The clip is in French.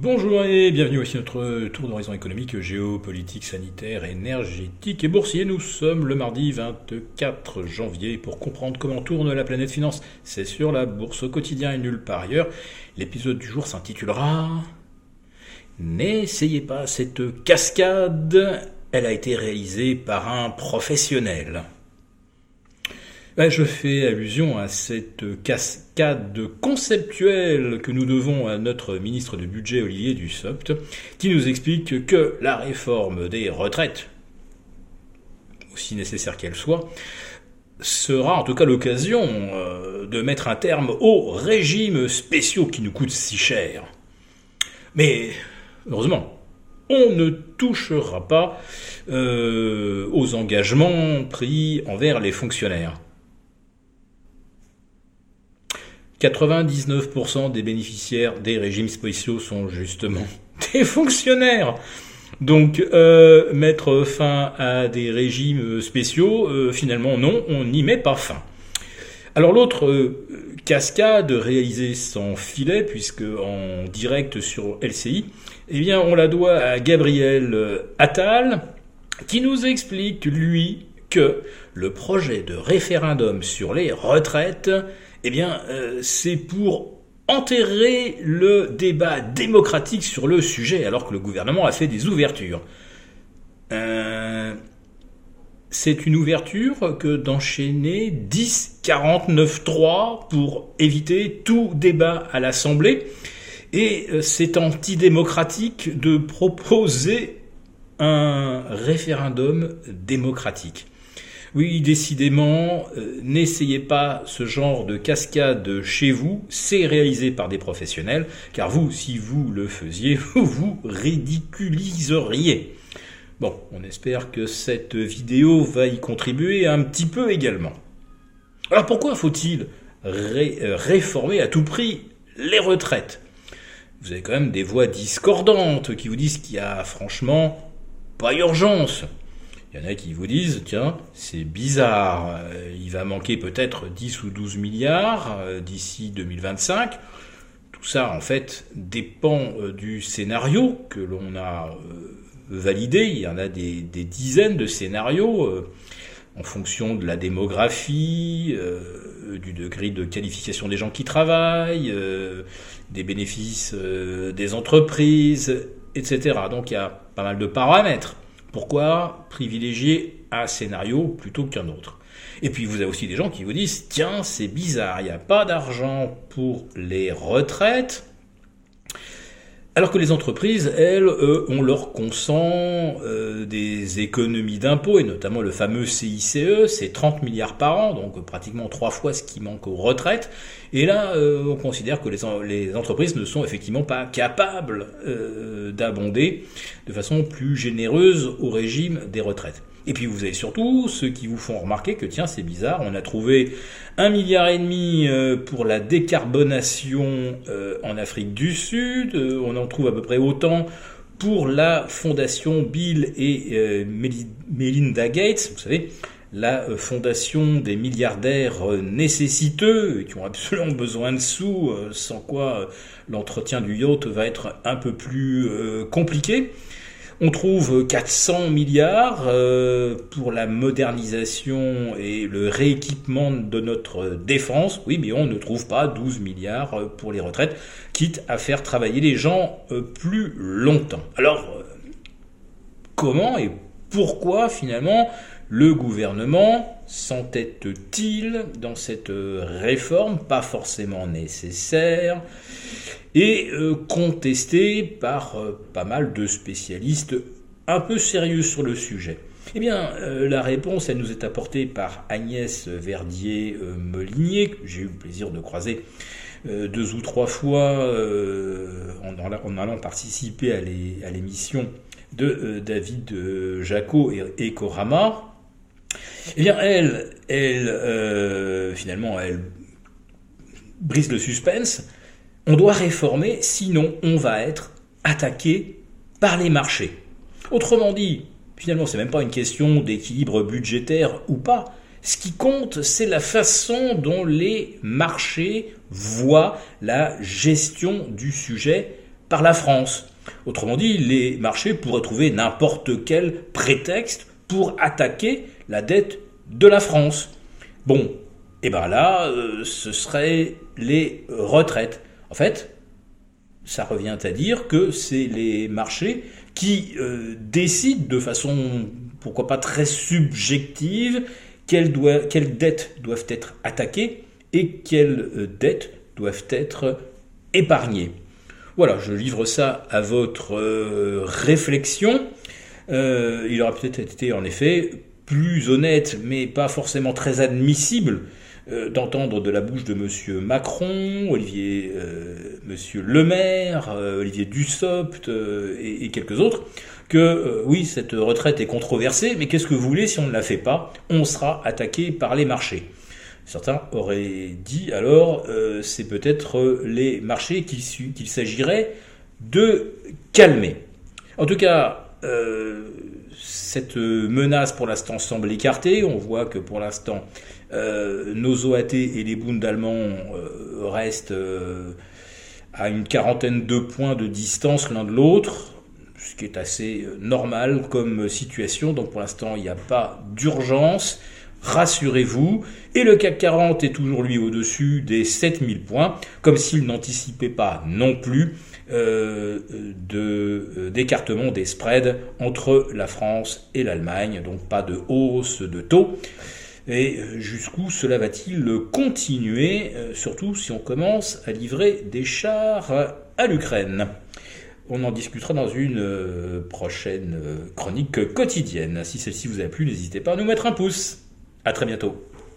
Bonjour et bienvenue aussi à notre tour d'horizon économique, géopolitique, sanitaire, énergétique et boursier. Nous sommes le mardi 24 janvier pour comprendre comment tourne la planète finance. C'est sur la bourse au quotidien et nulle part ailleurs. L'épisode du jour s'intitulera N'essayez pas cette cascade, elle a été réalisée par un professionnel. Ben, je fais allusion à cette cascade conceptuelle que nous devons à notre ministre de Budget Olivier Dussopt, qui nous explique que la réforme des retraites, aussi nécessaire qu'elle soit, sera en tout cas l'occasion euh, de mettre un terme aux régimes spéciaux qui nous coûtent si cher. Mais heureusement, on ne touchera pas euh, aux engagements pris envers les fonctionnaires. 99% des bénéficiaires des régimes spéciaux sont justement des fonctionnaires. Donc euh, mettre fin à des régimes spéciaux, euh, finalement non, on n'y met pas fin. Alors l'autre euh, cascade réalisée sans filet, puisque en direct sur LCI, eh bien on la doit à Gabriel Attal, qui nous explique lui que le projet de référendum sur les retraites eh bien, euh, c'est pour enterrer le débat démocratique sur le sujet, alors que le gouvernement a fait des ouvertures. Euh, c'est une ouverture que d'enchaîner 10 49-3 pour éviter tout débat à l'Assemblée. Et euh, c'est antidémocratique de proposer un référendum démocratique. Oui, décidément, euh, n'essayez pas ce genre de cascade chez vous, c'est réalisé par des professionnels, car vous, si vous le faisiez, vous ridiculiseriez. Bon, on espère que cette vidéo va y contribuer un petit peu également. Alors pourquoi faut-il euh, réformer à tout prix les retraites? Vous avez quand même des voix discordantes qui vous disent qu'il y a franchement pas urgence. Il y en a qui vous disent, tiens, c'est bizarre, euh, il va manquer peut-être 10 ou 12 milliards euh, d'ici 2025. Tout ça, en fait, dépend euh, du scénario que l'on a validé. Il y en a des, dizaines de scénarios en fonction de la démographie, du degré de qualification des gens qui travaillent, des bénéfices des entreprises, etc. Donc il y a pas mal de paramètres. Pourquoi privilégier un scénario plutôt qu'un autre? Et puis vous avez aussi des gens qui vous disent tiens c'est bizarre, il n'y a pas d'argent pour les retraites, alors que les entreprises, elles, ont leur consent euh, des économies d'impôts, et notamment le fameux CICE, c'est 30 milliards par an, donc pratiquement trois fois ce qui manque aux retraites. Et là, euh, on considère que les, entreprises ne sont effectivement pas capables euh, d'abonder de façon plus généreuse au régime des retraites. Et puis vous avez surtout ceux qui vous font remarquer que tiens c'est bizarre, on a trouvé un milliard et demi euh, pour la décarbonation euh, en Afrique du Sud, euh, on en trouve à peu près autant pour la fondation Bill et Melinda Gates, vous savez, la fondation des milliardaires nécessiteux qui ont absolument besoin de sous, sans quoi l'entretien du yacht va être un peu plus compliqué. On trouve 400 milliards euh, pour la modernisation et le rééquipement de notre défense. Oui, mais on ne trouve pas 12 milliards pour les retraites, quitte à faire travailler les gens euh, plus longtemps. Alors, euh, comment et pourquoi finalement le gouvernement s'entête-t-il dans cette réforme pas forcément nécessaire et euh, contestée par euh, pas mal de spécialistes un peu sérieux sur le sujet? Eh bien, euh, la réponse, elle nous est apportée par Agnès Verdier-Molinier, que j'ai eu le plaisir de croiser deux ou trois fois en, allant participer à l'émission de David Jacot et, et Korama. Eh bien, elle, elle finalement, elle brise le suspense on doit réformer, sinon on va être attaqué par les marchés. Autrement dit, finalement, c'est même pas une question d'équilibre budgétaire ou pas. Ce qui compte, c'est la façon dont les marchés voient la gestion du sujet par la France. Autrement dit, les marchés pourraient trouver n'importe quel prétexte pour attaquer la dette de la France. Bon, et eh bien là, euh, ce seraient les retraites. En fait, ça revient à dire que c'est les marchés qui euh, décident de façon, pourquoi pas très subjective, quelles, dettes doivent être attaquées et quelles euh, dettes doivent être épargnées. Voilà, je livre ça à votre réflexion. il aurait peut-être été en effet plus honnête, mais pas forcément très admissible, euh, d'entendre de la bouche de M. Macron, Olivier, euh, M. Le euh, Olivier Dussopt et, quelques autres, que oui, cette retraite est controversée, mais qu'est-ce que vous voulez si on ne la fait pas On sera attaqué par les marchés. Certains auraient dit alors, c'est peut-être les marchés qu'il s'agirait de calmer. En tout cas, cette menace pour l'instant semble écartée. On voit que pour l'instant, euh, nos OAT et les Bundes euh, restent euh, à une quarantaine de points de distance l'un de l'autre, ce qui est assez normal comme situation. Donc pour l'instant, il n'y a pas d'urgence. Rassurez-vous. Et le CAC 40 est toujours lui au-dessus des 7000 points, comme s'il n'anticipait pas non plus euh, d'écartement des spreads entre la France et l'Allemagne. Donc pas de hausse de taux. Et euh, jusqu'où cela va-t-il continuer, euh, surtout si on commence à livrer des chars à l'Ukraine? On en discutera dans une euh, prochaine chronique quotidienne. Si celle-ci vous a plu, n'hésitez pas à nous mettre un pouce. À très bientôt.